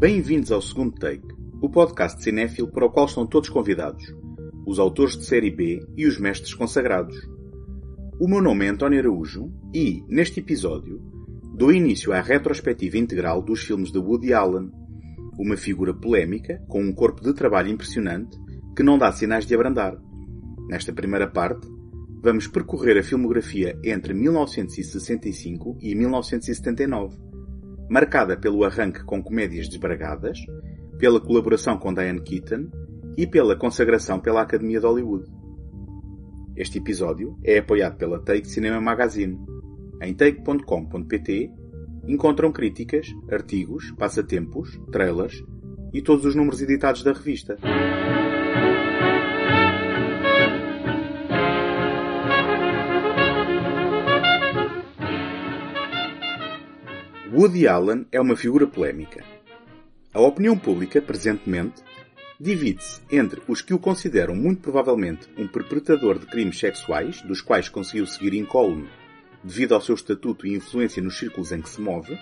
Bem-vindos ao segundo take, o podcast de cinéfilo para o qual estão todos convidados, os autores de série B e os mestres consagrados. O meu nome é António Araújo e, neste episódio, dou início à retrospectiva integral dos filmes de Woody Allen, uma figura polémica com um corpo de trabalho impressionante que não dá sinais de abrandar. Nesta primeira parte, vamos percorrer a filmografia entre 1965 e 1979, marcada pelo arranque com comédias desbragadas, pela colaboração com Diane Keaton e pela consagração pela Academia de Hollywood. Este episódio é apoiado pela Take Cinema Magazine. Em take.com.pt encontram críticas, artigos, passatempos, trailers e todos os números editados da revista. Woody Allen é uma figura polémica. A opinião pública, presentemente, divide-se entre os que o consideram muito provavelmente um perpetrador de crimes sexuais, dos quais conseguiu seguir incólume devido ao seu estatuto e influência nos círculos em que se move,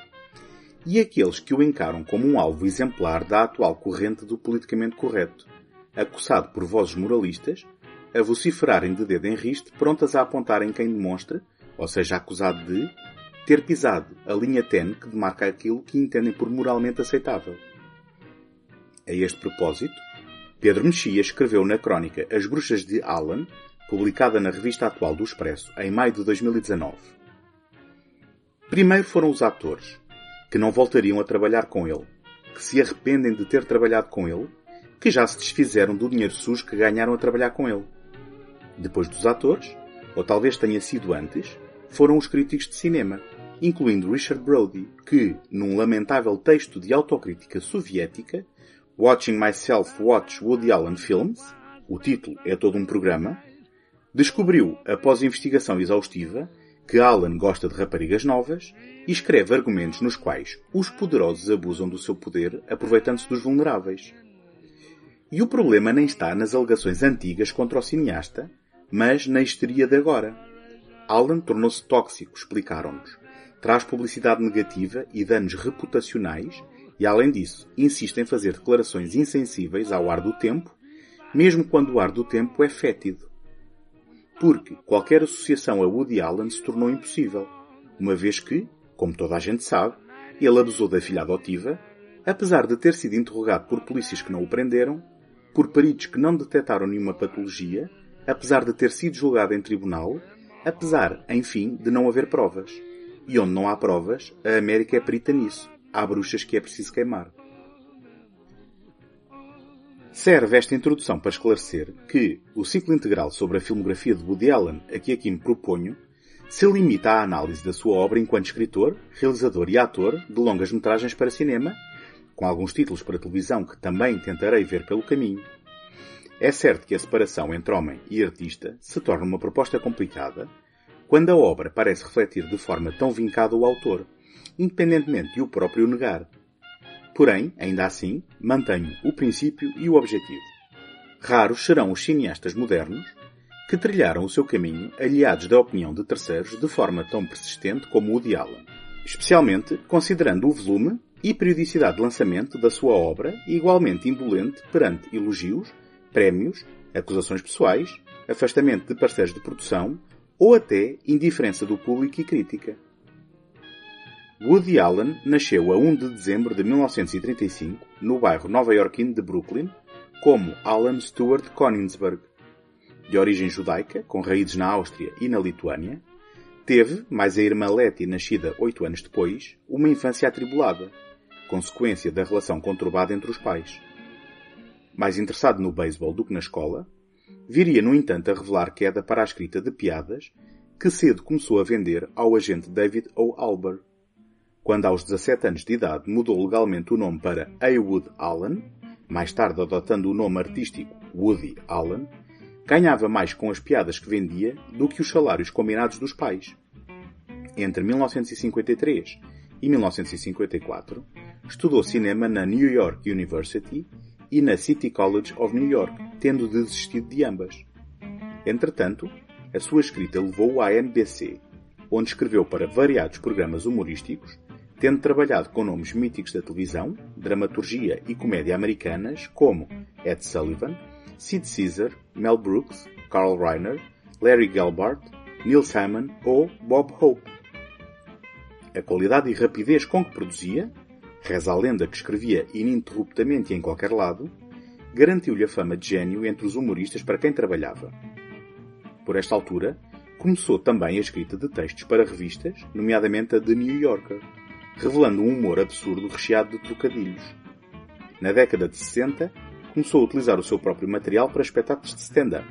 e aqueles que o encaram como um alvo exemplar da atual corrente do politicamente correto, acusado por vozes moralistas a vociferarem de dedo em riste, prontas a apontarem quem demonstre, ou seja, acusado de, ter pisado a linha tenue que demarca aquilo que entendem por moralmente aceitável. A este propósito, Pedro Mexia escreveu na crónica As Bruxas de Allen, publicada na revista atual do Expresso em maio de 2019. Primeiro foram os atores, que não voltariam a trabalhar com ele, que se arrependem de ter trabalhado com ele, que já se desfizeram do dinheiro sujo que ganharam a trabalhar com ele. Depois dos atores, ou talvez tenha sido antes, foram os críticos de cinema, incluindo Richard Brody, que, num lamentável texto de autocrítica soviética, Watching Myself Watch Woody Allen Films, o título é todo um programa, descobriu, após investigação exaustiva, que Allen gosta de raparigas novas e escreve argumentos nos quais os poderosos abusam do seu poder aproveitando-se dos vulneráveis. E o problema nem está nas alegações antigas contra o cineasta, mas na histeria de agora. Allen tornou-se tóxico, explicaram-nos, traz publicidade negativa e danos reputacionais e, além disso, insiste em fazer declarações insensíveis ao ar do tempo, mesmo quando o ar do tempo é fétido. Porque qualquer associação a Woody Allen se tornou impossível, uma vez que, como toda a gente sabe, ele abusou da filha adotiva, apesar de ter sido interrogado por polícias que não o prenderam, por peritos que não detectaram nenhuma patologia, apesar de ter sido julgado em tribunal, apesar, enfim, de não haver provas. E onde não há provas, a América é perita nisso. Há bruxas que é preciso queimar. Serve esta introdução para esclarecer que o ciclo integral sobre a filmografia de Woody Allen, a que aqui me proponho, se limita à análise da sua obra enquanto escritor, realizador e ator de longas metragens para cinema, com alguns títulos para televisão que também tentarei ver pelo caminho. É certo que a separação entre homem e artista se torna uma proposta complicada, quando a obra parece refletir de forma tão vincada o autor, independentemente de o próprio negar. Porém, ainda assim, mantenho o princípio e o objetivo. Raros serão os cineastas modernos que trilharam o seu caminho aliados da opinião de terceiros de forma tão persistente como o de Allen, especialmente considerando o volume e periodicidade de lançamento da sua obra igualmente indolente perante elogios, prémios, acusações pessoais, afastamento de parceiros de produção ou até indiferença do público e crítica. Woody Allen nasceu a 1 de dezembro de 1935 no bairro nova-iorquino de Brooklyn como Alan Stewart Konigsberg. De origem judaica, com raízes na Áustria e na Lituânia, teve, mais a irmã Letty nascida oito anos depois, uma infância atribulada, consequência da relação conturbada entre os pais. Mais interessado no beisebol do que na escola, viria, no entanto, a revelar queda para a escrita de piadas que cedo começou a vender ao agente David O. Alber. Quando aos 17 anos de idade mudou legalmente o nome para Heywood Allen, mais tarde adotando o nome artístico Woody Allen, ganhava mais com as piadas que vendia do que os salários combinados dos pais. Entre 1953 e 1954, estudou cinema na New York University e na City College of New York, tendo desistido de ambas. Entretanto, a sua escrita levou-o à NBC, onde escreveu para variados programas humorísticos, tendo trabalhado com nomes míticos da televisão, dramaturgia e comédia americanas como Ed Sullivan, Sid Caesar, Mel Brooks, Carl Reiner, Larry Gelbart, Neil Simon ou Bob Hope. A qualidade e rapidez com que produzia, reza a lenda que escrevia ininterruptamente em qualquer lado, garantiu-lhe a fama de gênio entre os humoristas para quem trabalhava. Por esta altura, começou também a escrita de textos para revistas, nomeadamente a The New Yorker, revelando um humor absurdo recheado de trocadilhos. Na década de 60, começou a utilizar o seu próprio material para espetáculos de stand-up,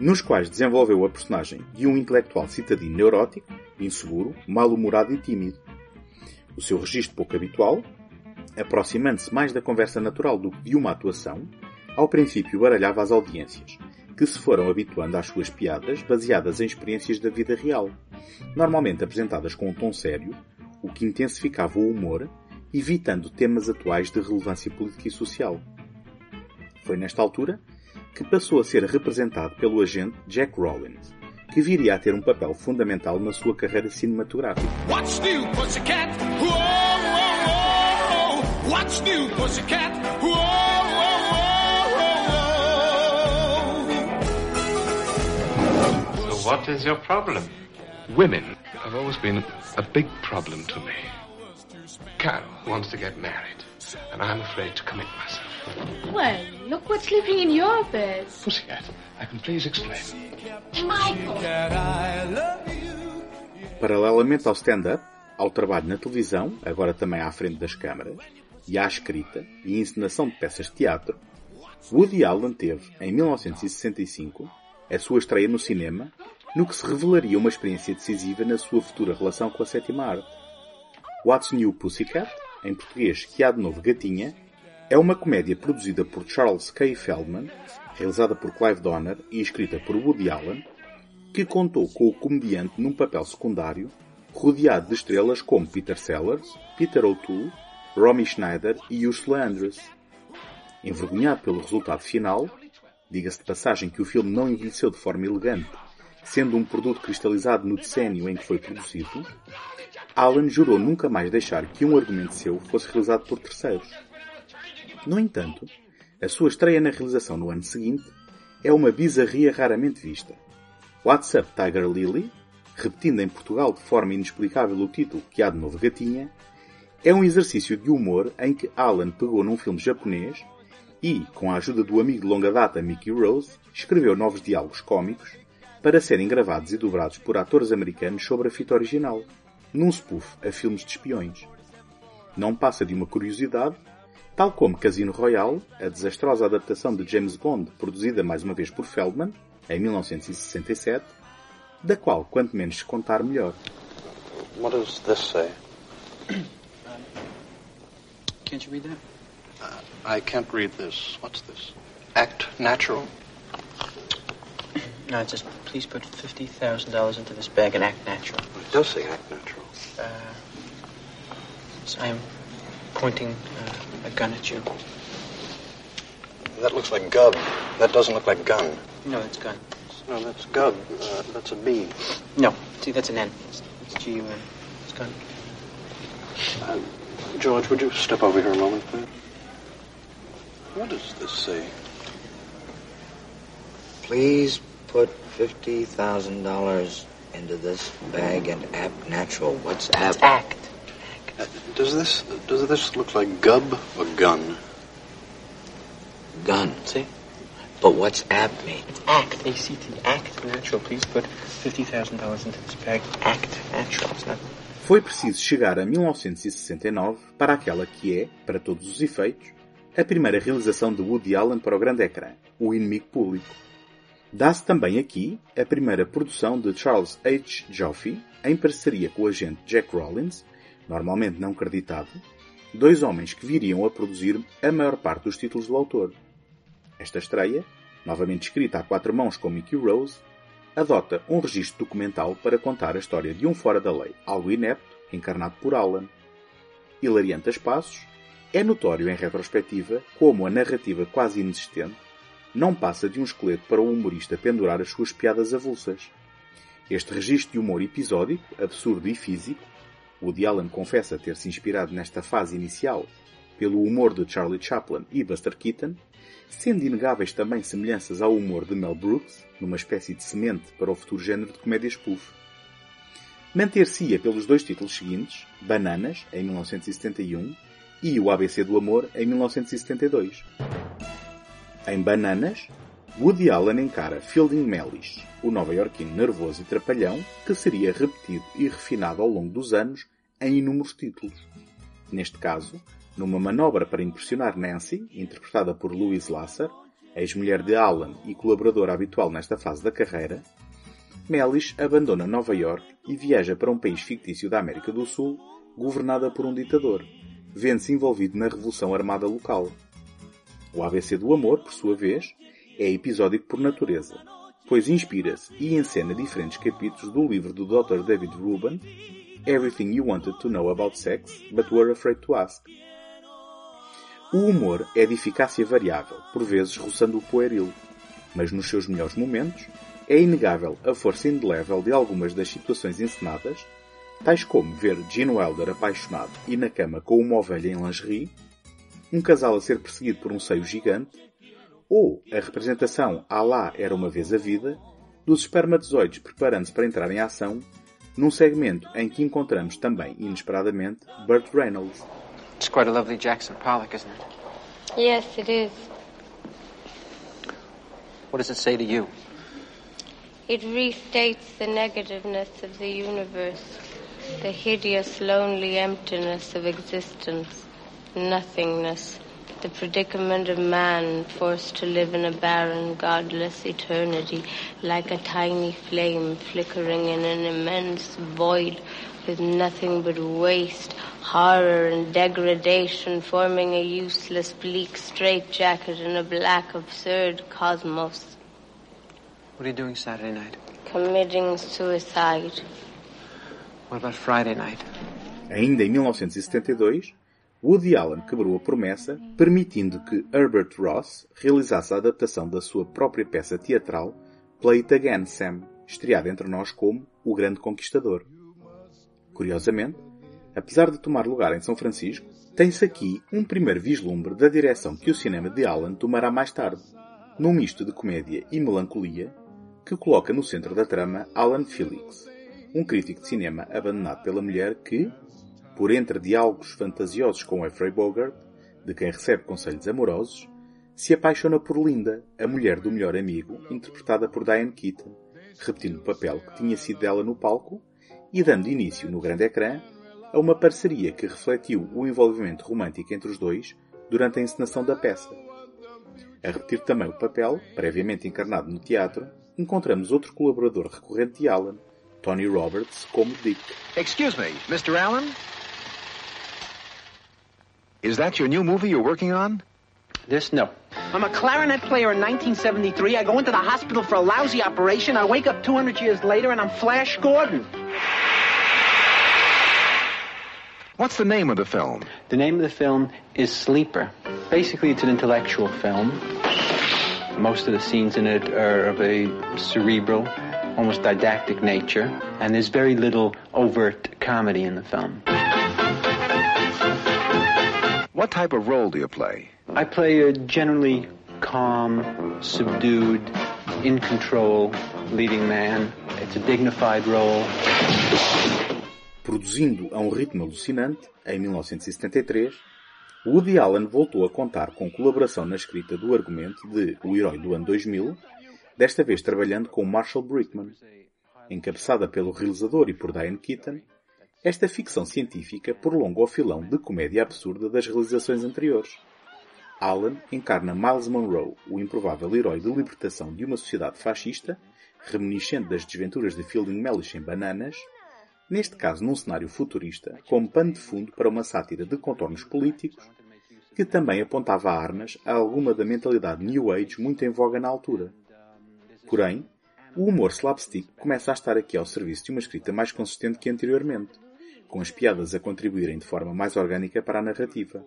nos quais desenvolveu a personagem de um intelectual citadino neurótico, inseguro, mal-humorado e tímido. O seu registro pouco habitual, aproximando-se mais da conversa natural do que de uma atuação, ao princípio baralhava as audiências, que se foram habituando às suas piadas baseadas em experiências da vida real, normalmente apresentadas com um tom sério, o que intensificava o humor, evitando temas atuais de relevância política e social. Foi nesta altura que passou a ser representado pelo agente Jack Rollins, que viria a ter um papel fundamental na sua carreira cinematográfica. What's new, pussycat? Whoa, whoa, whoa. What's new, pussycat? Whoa, So what is your problem? Women have always been a big problem to me. Carol wants to get married, and I'm afraid to commit myself. Well, look what's living in your bed. Pussycat, I can please explain. Michael! Paralelamente ao stand-up, ao trabalho na televisão, agora também à frente das câmaras, e à escrita e encenação de peças de teatro, Woody Allen teve, em 1965, a sua estreia no cinema, no que se revelaria uma experiência decisiva na sua futura relação com a sétima arte. What's New Pussycat, em português Que há de novo gatinha, é uma comédia produzida por Charles K. Feldman, realizada por Clive Donner e escrita por Woody Allen, que contou com o comediante num papel secundário, rodeado de estrelas como Peter Sellers, Peter O'Toole, Romy Schneider e Ursula Andress. Envergonhado pelo resultado final, diga-se de passagem que o filme não envelheceu de forma elegante, sendo um produto cristalizado no decênio em que foi produzido, Alan jurou nunca mais deixar que um argumento seu fosse realizado por terceiros. No entanto, a sua estreia na realização no ano seguinte é uma bizarria raramente vista. What's Up Tiger Lily, repetindo em Portugal de forma inexplicável o título que há de novo gatinha, é um exercício de humor em que Alan pegou num filme japonês e, com a ajuda do amigo de longa data Mickey Rose, escreveu novos diálogos cômicos para serem gravados e dobrados por atores americanos sobre a fita original num spoof a filmes de espiões. Não passa de uma curiosidade, tal como Casino Royale, a desastrosa adaptação de James Bond produzida mais uma vez por Feldman, em 1967, da qual quanto menos se contar melhor. What does this say? Can't you read that? Uh, I can't read this. What's this? Act natural? No, it says, please put $50,000 into this bag and act natural. It does say act natural. Uh, so I am pointing uh, a gun at you. That looks like gub. That doesn't look like gun. No, it's gun. No, that's gub. Uh, that's a B. No, see, that's an N. It's, it's G-U-N. It's gun. Uh, George, would you step over here a moment, please? What does this say? Please put $50,000 into this bag and act natural. What's app? It's act. Does this does this look like gub or gun? Gun. See? But what's app mean? It's act. A-C-T. Act natural. Please put $50,000 into this bag. Act natural. It's not... Foi preciso chegar a 1969 para aquela que é, para todos os efeitos, a primeira realização de Woody Allen para o grande ecrã, O Inimigo Público. Dá-se também aqui a primeira produção de Charles H. Joffe, em parceria com o agente Jack Rollins, normalmente não creditado, dois homens que viriam a produzir a maior parte dos títulos do autor. Esta estreia, novamente escrita a quatro mãos com Mickey Rose, adota um registro documental para contar a história de um fora da lei, algo inepto, encarnado por Alan. Hilariante a espaços, é notório em retrospectiva como a narrativa quase inexistente não passa de um esqueleto para o humorista pendurar as suas piadas avulsas. Este registro de humor episódico, absurdo e físico Woody Allen confessa ter se inspirado nesta fase inicial pelo humor de Charlie Chaplin e Buster Keaton, sendo inegáveis também semelhanças ao humor de Mel Brooks, numa espécie de semente para o futuro género de comédia spoof. Manter-se-ia pelos dois títulos seguintes, Bananas, em 1971, e O ABC do Amor, em 1972. Em Bananas, Woody Allen encara Fielding Mellish, o nova-iorquino nervoso e trapalhão, que seria repetido e refinado ao longo dos anos em inúmeros títulos. Neste caso, numa manobra para impressionar Nancy, interpretada por Louise Lasser, ex-mulher de Allen e colaboradora habitual nesta fase da carreira, Mellish abandona Nova York e viaja para um país fictício da América do Sul, governada por um ditador, vendo-se envolvido na revolução armada local. O ABC do Amor, por sua vez, é episódico por natureza, pois inspira-se e encena diferentes capítulos do livro do Dr. David Rubin, Everything You Wanted to Know About Sex, But Were Afraid to Ask. O humor é de eficácia variável, por vezes roçando o pueril, mas nos seus melhores momentos é inegável a força indelével de algumas das situações encenadas, tais como ver Gene Wilder apaixonado e na cama com uma ovelha em lingerie, um casal a ser perseguido por um seio gigante, ou a representação à lá era uma vez a vida dos espermatozoides preparando-se para entrar em ação num segmento em que encontramos também, inesperadamente, Burt Reynolds. It's quite a lovely Jackson Pollock, isn't it? Yes, it is. What does it say to you? It restates the negativeness of the universe, the hideous, lonely emptiness of existence, nothingness, the predicament of man forced to live in a barren, godless eternity, like a tiny flame flickering in an immense void with nothing but waste, horror, and degradation forming a useless, bleak straitjacket in a black, absurd cosmos. What are you doing Saturday night? Committing suicide. What about Friday night? Ainda em 1972, Woody Allen quebrou a promessa, permitindo que Herbert Ross realizasse a adaptação da sua própria peça teatral Play It Again, Sam, estreada entre nós como O Grande Conquistador. Curiosamente, apesar de tomar lugar em São Francisco, tem-se aqui um primeiro vislumbre da direção que o cinema de Allen tomará mais tarde, num misto de comédia e melancolia, que coloca no centro da trama Alan Felix, um crítico de cinema abandonado pela mulher que, por entre diálogos fantasiosos com Humphrey Bogart, de quem recebe conselhos amorosos, se apaixona por Linda, a mulher do melhor amigo, interpretada por Diane Keaton, repetindo o papel que tinha sido dela no palco e dando início no grande ecrã a uma parceria que refletiu o envolvimento romântico entre os dois durante a encenação da peça. A repetir também o papel, previamente encarnado no teatro, encontramos outro colaborador recorrente de Alan, Tony Roberts, como Dick. Excuse me, Mr. Allen? Is that your new movie you're working on? This? No. I'm a clarinet player in 1973. I go into the hospital for a lousy operation. I wake up 200 years later and I'm Flash Gordon. What's the name of the film? The name of the film is Sleeper. Basically, it's an intellectual film. Most of the scenes in it are of a cerebral, almost didactic nature, and there's very little overt comedy in the film. What type of role do you play? I play a generally calm, subdued, in control leading man. It's a dignified role. Produzindo a um ritmo alucinante, em 1973, Woody Allen voltou a contar com colaboração na escrita do argumento de O Herói do Ano 2000, desta vez trabalhando com Marshall Brickman. Encabeçada pelo realizador e por Diane Keaton, esta ficção científica prolonga o filão de comédia absurda das realizações anteriores. Allen encarna Miles Monroe, o improvável herói de libertação de uma sociedade fascista, reminiscente das desventuras de Fielding Mellish em Bananas, neste caso num cenário futurista, como pano de fundo para uma sátira de contornos políticos, que também apontava armas a alguma da mentalidade New Age muito em voga na altura. Porém, o humor slapstick começa a estar aqui ao serviço de uma escrita mais consistente que anteriormente, com as piadas a contribuírem de forma mais orgânica para a narrativa.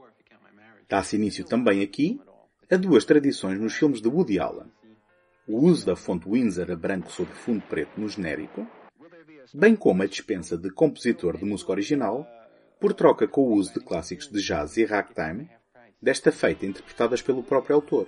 Dá-se início também aqui a duas tradições nos filmes de Woody Allen. O uso da fonte Windsor a branco sobre fundo preto no genérico bem como a dispensa de compositor de música original, por troca com o uso de clássicos de jazz e ragtime, desta feita interpretadas pelo próprio autor.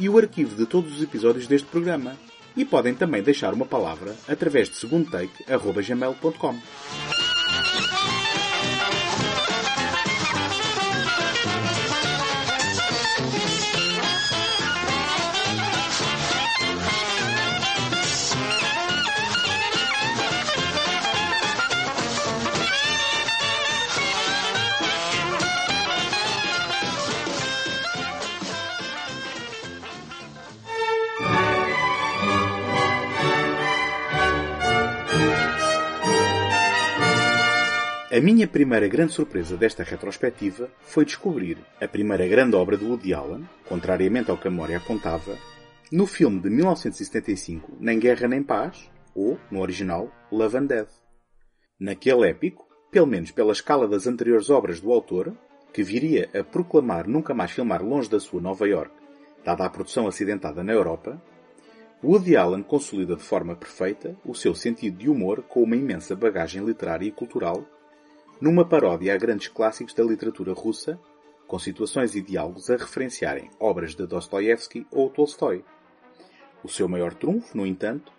e o arquivo de todos os episódios deste programa. E podem também deixar uma palavra através de segundotake.gmail.com. A minha primeira grande surpresa desta retrospectiva foi descobrir a primeira grande obra de Woody Allen, contrariamente ao que a memória apontava, no filme de 1975 Nem Guerra Nem Paz, ou, no original, Love and Death. Naquele épico, pelo menos pela escala das anteriores obras do autor, que viria a proclamar nunca mais filmar longe da sua Nova York, dada a produção acidentada na Europa, Woody Allen consolida de forma perfeita o seu sentido de humor com uma imensa bagagem literária e cultural numa paródia a grandes clássicos da literatura russa, com situações e diálogos a referenciarem obras de Dostoiévski ou Tolstói. O seu maior trunfo, no entanto,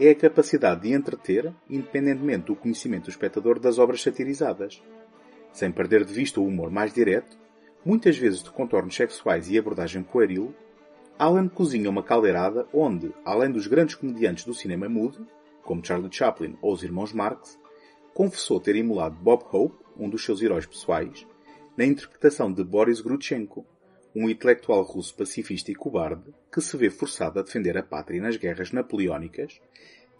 é a capacidade de entreter, independentemente do conhecimento do espectador das obras satirizadas. Sem perder de vista o humor mais direto, muitas vezes de contornos sexuais e abordagem pueril, Alan cozinha uma caldeirada onde, além dos grandes comediantes do cinema mudo, como Charlie Chaplin ou os irmãos Marx, confessou ter emulado Bob Hope, um dos seus heróis pessoais, na interpretação de Boris Grutchenko, um intelectual russo pacifista e cobarde que se vê forçado a defender a pátria nas guerras napoleónicas,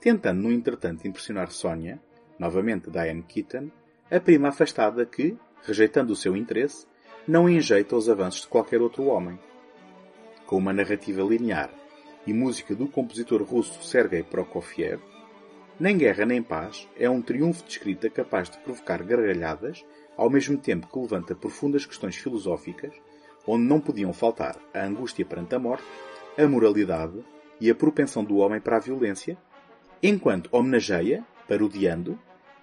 tentando, no entretanto, impressionar Sonia, novamente Diane Keaton, a prima afastada que, rejeitando o seu interesse, não enjeita os avanços de qualquer outro homem. Com uma narrativa linear e música do compositor russo Sergei Prokofiev, nem Guerra Nem Paz é um triunfo de escrita capaz de provocar gargalhadas, ao mesmo tempo que levanta profundas questões filosóficas, onde não podiam faltar a angústia perante a morte, a moralidade e a propensão do homem para a violência, enquanto homenageia, parodiando,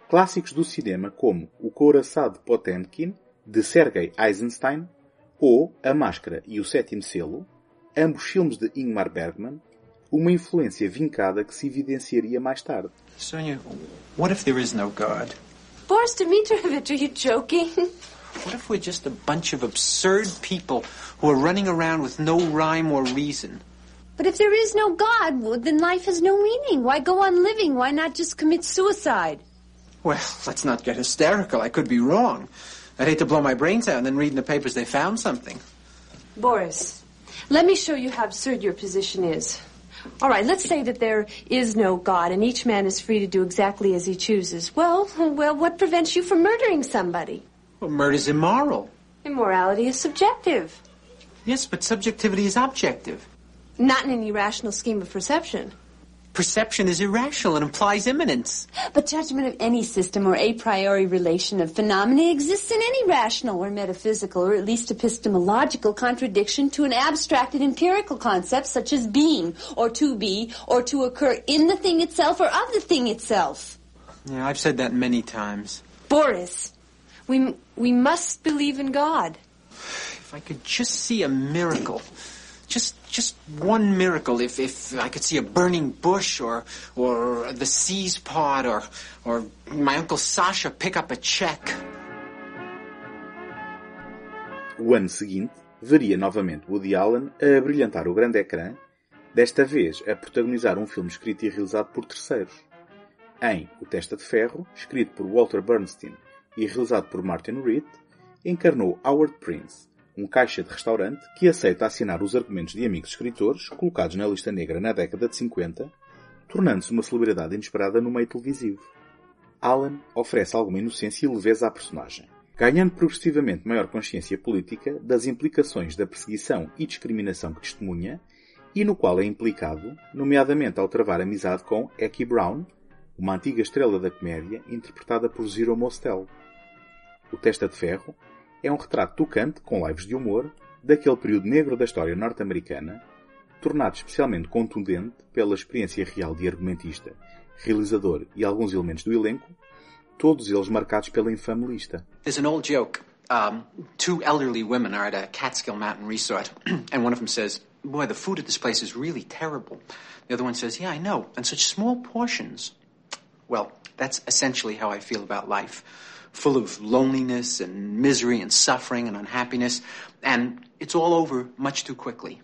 clássicos do cinema como O Couraçado Potemkin, de Sergei Eisenstein, ou A Máscara e o Sétimo Selo, ambos filmes de Ingmar Bergman, uma influência vincada que se evidenciaria mais tarde. Sonia, what if there is no God? Boris Dmitrovich, are you joking? What if we're just a bunch of absurd people who are running around with no rhyme or reason? But if there is no God, well, then life has no meaning. Why go on living? Why not just commit suicide? Well, let's not get hysterical. I could be wrong. I'd hate to blow my brains out and then read in the papers they found something. Boris, let me show you how absurd your position is. All right, let's say that there is no God and each man is free to do exactly as he chooses. Well, well, what prevents you from murdering somebody? Well, murder's immoral. Immorality is subjective, Yes, but subjectivity is objective. not in any rational scheme of perception. Perception is irrational. and implies imminence. But judgment of any system or a priori relation of phenomena exists in any rational or metaphysical or at least epistemological contradiction to an abstracted empirical concept such as being or to be or to occur in the thing itself or of the thing itself. Yeah, I've said that many times. Boris, we, we must believe in God. If I could just see a miracle, just just one miracle. If if I could see a burning bush, or or the seas part, or or my uncle Sasha pick up a check. O ano seguinte veria novamente Woody Allen a brilhantar o grande ecrã, desta vez a protagonizar um filme escrito e realizado por terceiros. Em O Testa de Ferro, escrito por Walter Bernstein e realizado por Martin Reed, encarnou Howard Prince, um caixa de restaurante que aceita assinar os argumentos de amigos escritores colocados na lista negra na década de 50, tornando-se uma celebridade inesperada no meio televisivo. Alan oferece alguma inocência e leveza à personagem, ganhando progressivamente maior consciência política das implicações da perseguição e discriminação que testemunha e no qual é implicado, nomeadamente ao travar amizade com Eki Brown, uma antiga estrela da comédia interpretada por Zero Mostel. O Testa de Ferro é um retrato tocante, com lives de humor, daquele período negro da história norte-americana, tornado especialmente contundente pela experiência real de argumentista, realizador e alguns elementos do elenco, todos eles marcados pela infame lista. There's an old joke. Um, two elderly women are at a Catskill Mountain resort, and one of them says, Boy, the food at this place is really terrible. The other one says, Yeah, I know, and such small portions. Well, that's essentially how I feel about life full of loneliness and misery and suffering and unhappiness, and it's all over much too quickly.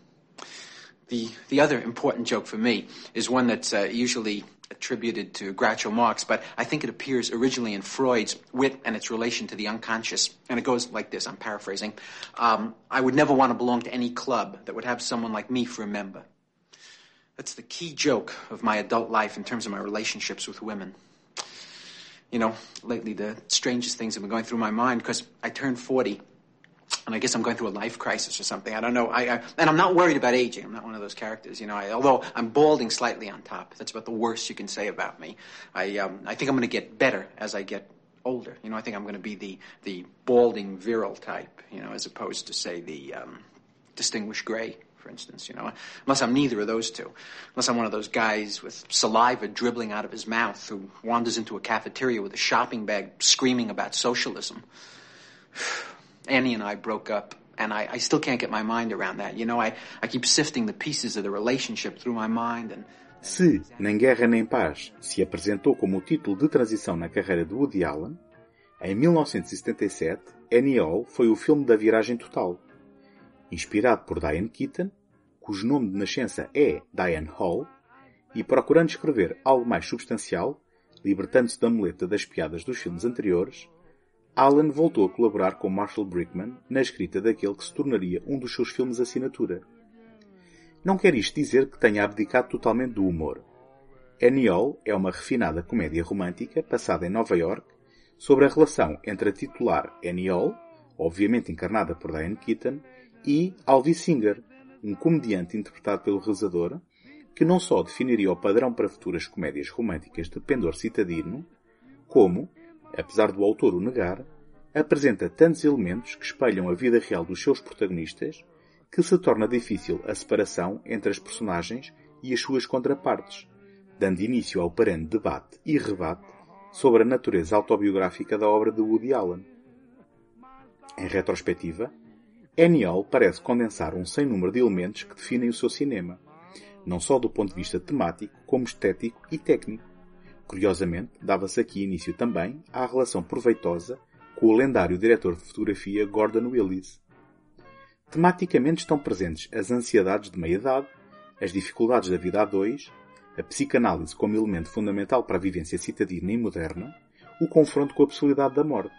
The, the other important joke for me is one that's uh, usually attributed to Groucho Marx, but I think it appears originally in Freud's Wit and its relation to the unconscious. And it goes like this, I'm paraphrasing. Um, I would never want to belong to any club that would have someone like me for a member. That's the key joke of my adult life in terms of my relationships with women you know, lately the strangest things have been going through my mind because I turned 40 and I guess I'm going through a life crisis or something. I don't know. I, I, and I'm not worried about aging. I'm not one of those characters, you know. I, although I'm balding slightly on top, that's about the worst you can say about me. I, um, I think I'm going to get better as I get older. You know, I think I'm going to be the the balding virile type, you know, as opposed to say the um, distinguished gray for instance, you know, unless I'm neither of those two. Unless I'm one of those guys with saliva dribbling out of his mouth who wanders into a cafeteria with a shopping bag screaming about socialism. Annie and I broke up, and I, I still can't get my mind around that. You know, I, I keep sifting the pieces of the relationship through my mind and. Se Nem Guerra Nem Paz se apresentou como o título de transição na carreira de Woody Allen, em 1977, Annie Hall foi o filme da viragem total inspirado por Diane Keaton, cujo nome de nascença é Diane Hall, e procurando escrever algo mais substancial, libertando-se da muleta das piadas dos filmes anteriores, Alan voltou a colaborar com Marshall Brickman na escrita daquele que se tornaria um dos seus filmes assinatura. Não quer isto dizer que tenha abdicado totalmente do humor. Annie é uma refinada comédia romântica passada em Nova York sobre a relação entre a titular Annie obviamente encarnada por Diane Keaton, e Alvi Singer, um comediante interpretado pelo realizador, que não só definiria o padrão para futuras comédias românticas de pendor citadino, como, apesar do autor o negar, apresenta tantos elementos que espelham a vida real dos seus protagonistas que se torna difícil a separação entre as personagens e as suas contrapartes, dando início ao perene debate e rebate sobre a natureza autobiográfica da obra de Woody Allen. Em retrospectiva, Eniol parece condensar um sem número de elementos que definem o seu cinema, não só do ponto de vista temático, como estético e técnico. Curiosamente, dava-se aqui início também à relação proveitosa com o lendário diretor de fotografia Gordon Willis. Tematicamente estão presentes as ansiedades de meia-idade, as dificuldades da vida a dois, a psicanálise como elemento fundamental para a vivência citadina e moderna, o confronto com a possibilidade da morte.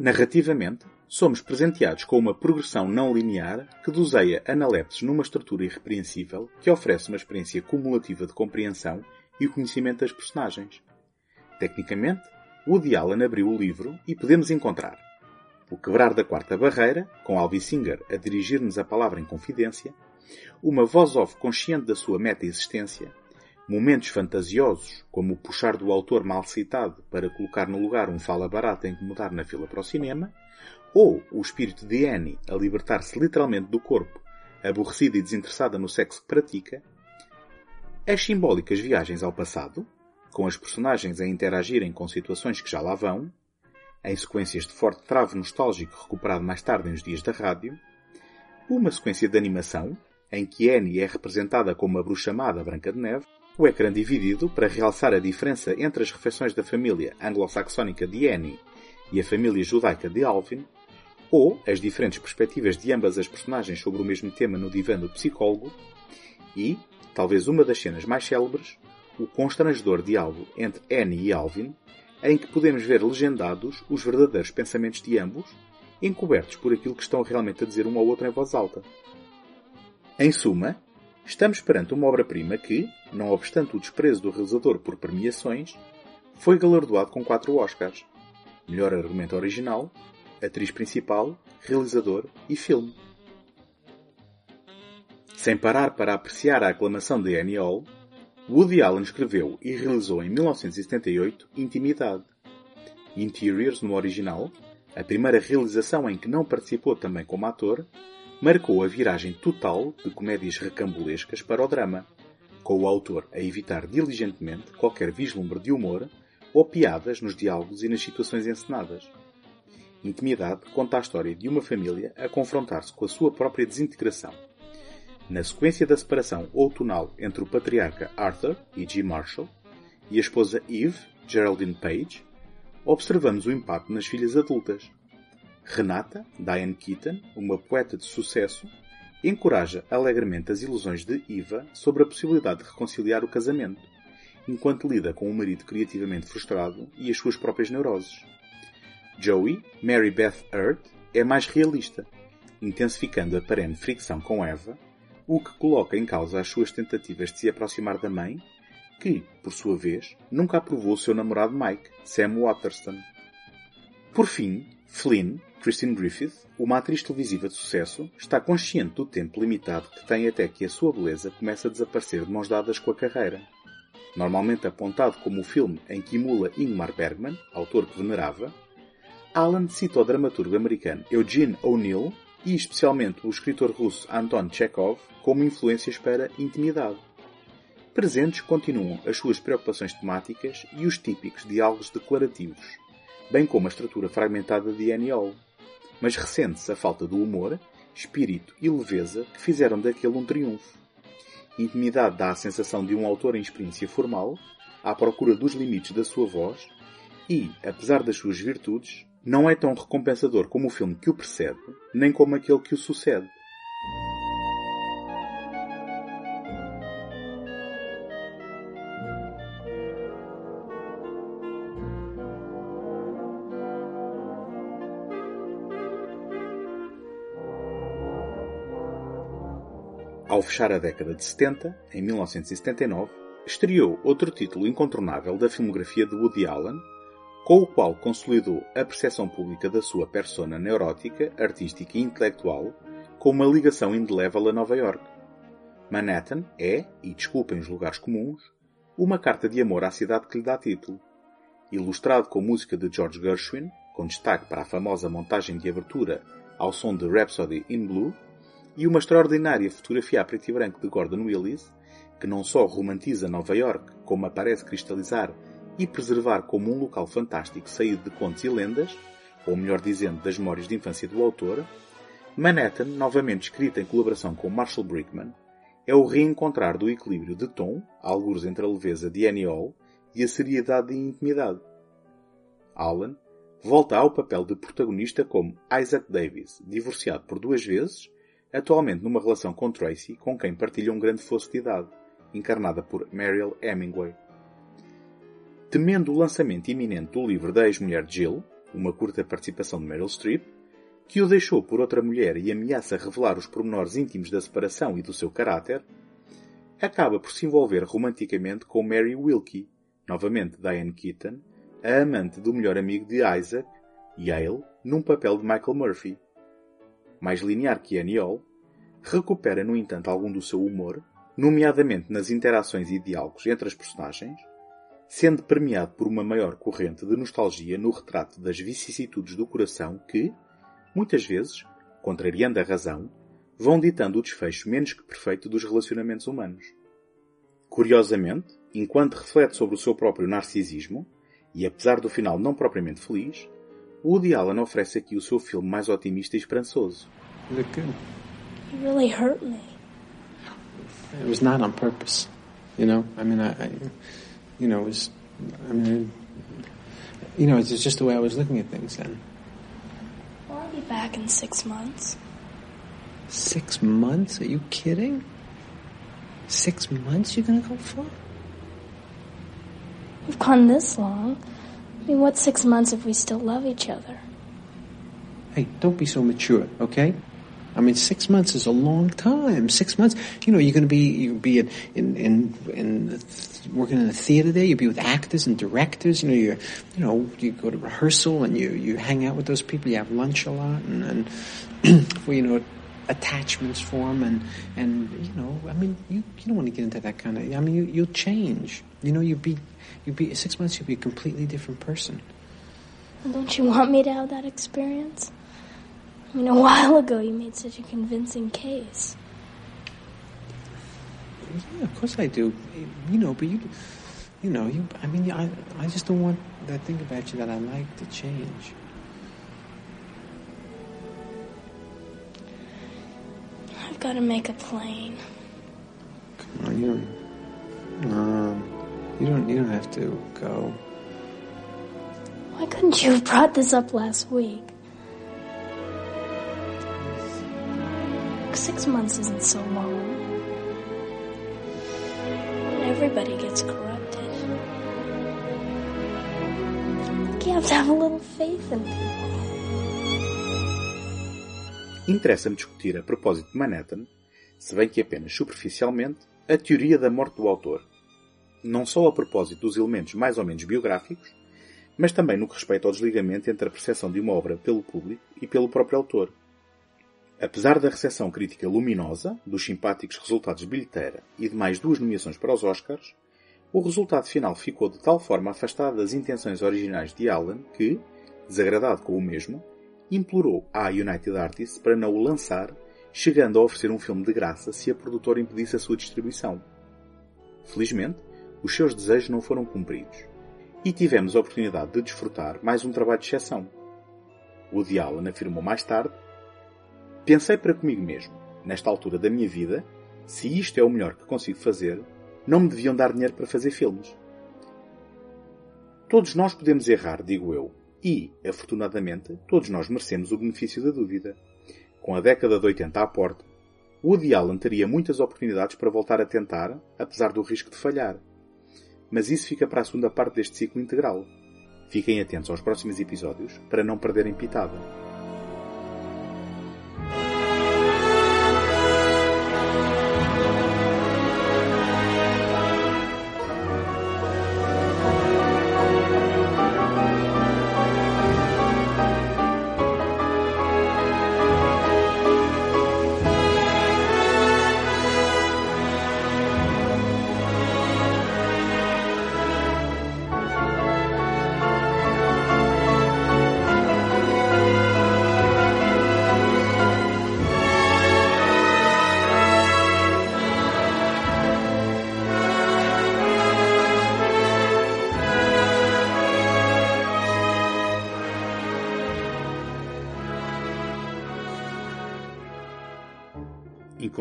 Narrativamente, somos presenteados com uma progressão não linear que doseia analepses numa estrutura irrepreensível que oferece uma experiência cumulativa de compreensão e conhecimento das personagens. Tecnicamente, Woody Allen abriu o livro e podemos encontrar o quebrar da quarta barreira, com Alvi Singer a dirigir-nos a palavra em confidência, uma voz off consciente da sua meta-existência, momentos fantasiosos, como o puxar do autor mal citado para colocar no lugar um fala barata a incomodar na fila para o cinema, ou o espírito de Annie a libertar-se literalmente do corpo, aborrecida e desinteressada no sexo que pratica, as simbólicas viagens ao passado, com as personagens a interagirem com situações que já lá vão, em sequências de forte travo nostálgico recuperado mais tarde nos dias da rádio, uma sequência de animação, em que Annie é representada como uma bruxa amada Branca de Neve, o ecrã dividido para realçar a diferença entre as refeições da família anglo-saxónica de Annie e a família judaica de Alvin, ou as diferentes perspectivas de ambas as personagens sobre o mesmo tema no divã do psicólogo, e, talvez uma das cenas mais célebres, o constrangedor diálogo entre Annie e Alvin, em que podemos ver legendados os verdadeiros pensamentos de ambos, encobertos por aquilo que estão realmente a dizer um ao outro em voz alta. Em suma, estamos perante uma obra-prima que, não obstante o desprezo do realizador por premiações, foi galardoado com quatro Oscars. Melhor argumento original, atriz principal, realizador e filme. Sem parar para apreciar a aclamação de Annie Hall, Woody Allen escreveu e realizou em 1978 Intimidade. Interiors no original, a primeira realização em que não participou também como ator, marcou a viragem total de comédias recambulescas para o drama, com o autor a evitar diligentemente qualquer vislumbre de humor ou piadas nos diálogos e nas situações encenadas. Intimidade conta a história de uma família a confrontar-se com a sua própria desintegração. Na sequência da separação outonal entre o patriarca Arthur e G. Marshall e a esposa Eve, Geraldine Page, observamos o impacto nas filhas adultas. Renata, Diane Keaton, uma poeta de sucesso, encoraja alegremente as ilusões de Eva sobre a possibilidade de reconciliar o casamento, enquanto lida com um marido criativamente frustrado e as suas próprias neuroses. Joey, Mary Beth Earth, é mais realista, intensificando a perene fricção com Eva, o que coloca em causa as suas tentativas de se aproximar da mãe que, por sua vez, nunca aprovou seu namorado Mike, Sam Waterston. Por fim, Flynn, Christine Griffith, uma atriz televisiva de sucesso, está consciente do tempo limitado que tem até que a sua beleza comece a desaparecer de mãos dadas com a carreira. Normalmente apontado como o filme em que emula Ingmar Bergman, autor que venerava, Alan cita o dramaturgo americano Eugene O'Neill e especialmente o escritor russo Anton Chekhov como influências para Intimidade. Presentes continuam as suas preocupações temáticas e os típicos diálogos declarativos, bem como a estrutura fragmentada de Annie Hall. Mas ressente-se a falta do humor, espírito e leveza que fizeram daquele um triunfo. Intimidade dá a sensação de um autor em experiência formal, à procura dos limites da sua voz, e, apesar das suas virtudes, não é tão recompensador como o filme que o precede, nem como aquele que o sucede. Fechar a década de 70, em 1979, estreou outro título incontornável da filmografia de Woody Allen, com o qual consolidou a percepção pública da sua persona neurótica, artística e intelectual com uma ligação indelével a Nova York. Manhattan é, e desculpem os lugares comuns, uma carta de amor à cidade que lhe dá título. Ilustrado com música de George Gershwin, com destaque para a famosa montagem de abertura ao som de Rhapsody in Blue, e uma extraordinária fotografia a preto e branco de Gordon Willis, que não só romantiza Nova York, como a parece cristalizar e preservar como um local fantástico saído de contos e lendas, ou melhor dizendo, das memórias de infância do autor, Manhattan, novamente escrita em colaboração com Marshall Brickman, é o reencontrar do equilíbrio de tom, alguns entre a leveza de Annie Hall e a seriedade e intimidade. Alan volta ao papel de protagonista como Isaac Davis, divorciado por duas vezes atualmente numa relação com Tracy, com quem partilha um grande fosso de idade, encarnada por Mariel Hemingway. Temendo o lançamento iminente do livro da ex-mulher Jill, uma curta participação de Meryl Streep, que o deixou por outra mulher e ameaça revelar os pormenores íntimos da separação e do seu caráter, acaba por se envolver romanticamente com Mary Wilkie, novamente Diane Keaton, a amante do melhor amigo de Isaac, Yale, num papel de Michael Murphy mais linear que Hall, recupera, no entanto, algum do seu humor, nomeadamente nas interações e diálogos entre as personagens, sendo premiado por uma maior corrente de nostalgia no retrato das vicissitudes do coração que, muitas vezes, contrariando a razão, vão ditando o desfecho menos que perfeito dos relacionamentos humanos. Curiosamente, enquanto reflete sobre o seu próprio narcisismo, e apesar do final não propriamente feliz, Woody Allen oferece aqui o seu filme mais otimista e esperançoso. Look. You really hurt me. It was not on purpose. You know, I mean, I, I you know, it was, I mean, you know, it's just the way I was looking at things then. Why be back in six months. Six months? Are you kidding? Six months you're gonna go for? We've gone this long. I mean, what's six months if we still love each other? Hey, don't be so mature, okay? I mean, six months is a long time. Six months, you know, you're going to be you be in in in, in working in a theater there. You'll be with actors and directors. You know, you you know you go to rehearsal and you you hang out with those people. You have lunch a lot, and and well, you know, attachments form, and and you know, I mean, you you don't want to get into that kind of. I mean, you you'll change. You know, you be you'd be six months. You'll be a completely different person. Well, don't you want me to have that experience? I mean, a while ago you made such a convincing case. Yeah, of course I do. You know, but you, you know, you. I mean, I, I just don't want that thing about you that I like to change. I've got to make a plane. Come on, you don't. Um, you don't. You don't have to go. Why couldn't you have brought this up last week? Six months isn't so long. Everybody gets corrupted. You have to have a little faith in people. Interessa-me discutir a propósito de Manhattan, se bem que apenas superficialmente, a teoria da morte do autor. Não só a propósito dos elementos mais ou menos biográficos, mas também no que respeita ao desligamento entre a percepção de uma obra pelo público e pelo próprio autor. Apesar da recepção crítica luminosa, dos simpáticos resultados de bilheteira e de mais duas nomeações para os Oscars, o resultado final ficou de tal forma afastado das intenções originais de Allen que, desagradado com o mesmo, implorou à United Artists para não o lançar, chegando a oferecer um filme de graça se a produtora impedisse a sua distribuição. Felizmente, os seus desejos não foram cumpridos e tivemos a oportunidade de desfrutar mais um trabalho de exceção. Woody Allen afirmou mais tarde Pensei para comigo mesmo, nesta altura da minha vida, se isto é o melhor que consigo fazer, não me deviam dar dinheiro para fazer filmes. Todos nós podemos errar, digo eu, e, afortunadamente, todos nós merecemos o benefício da dúvida. Com a década de 80 à porta, Woody Allen teria muitas oportunidades para voltar a tentar, apesar do risco de falhar. Mas isso fica para a segunda parte deste ciclo integral. Fiquem atentos aos próximos episódios para não perderem pitada.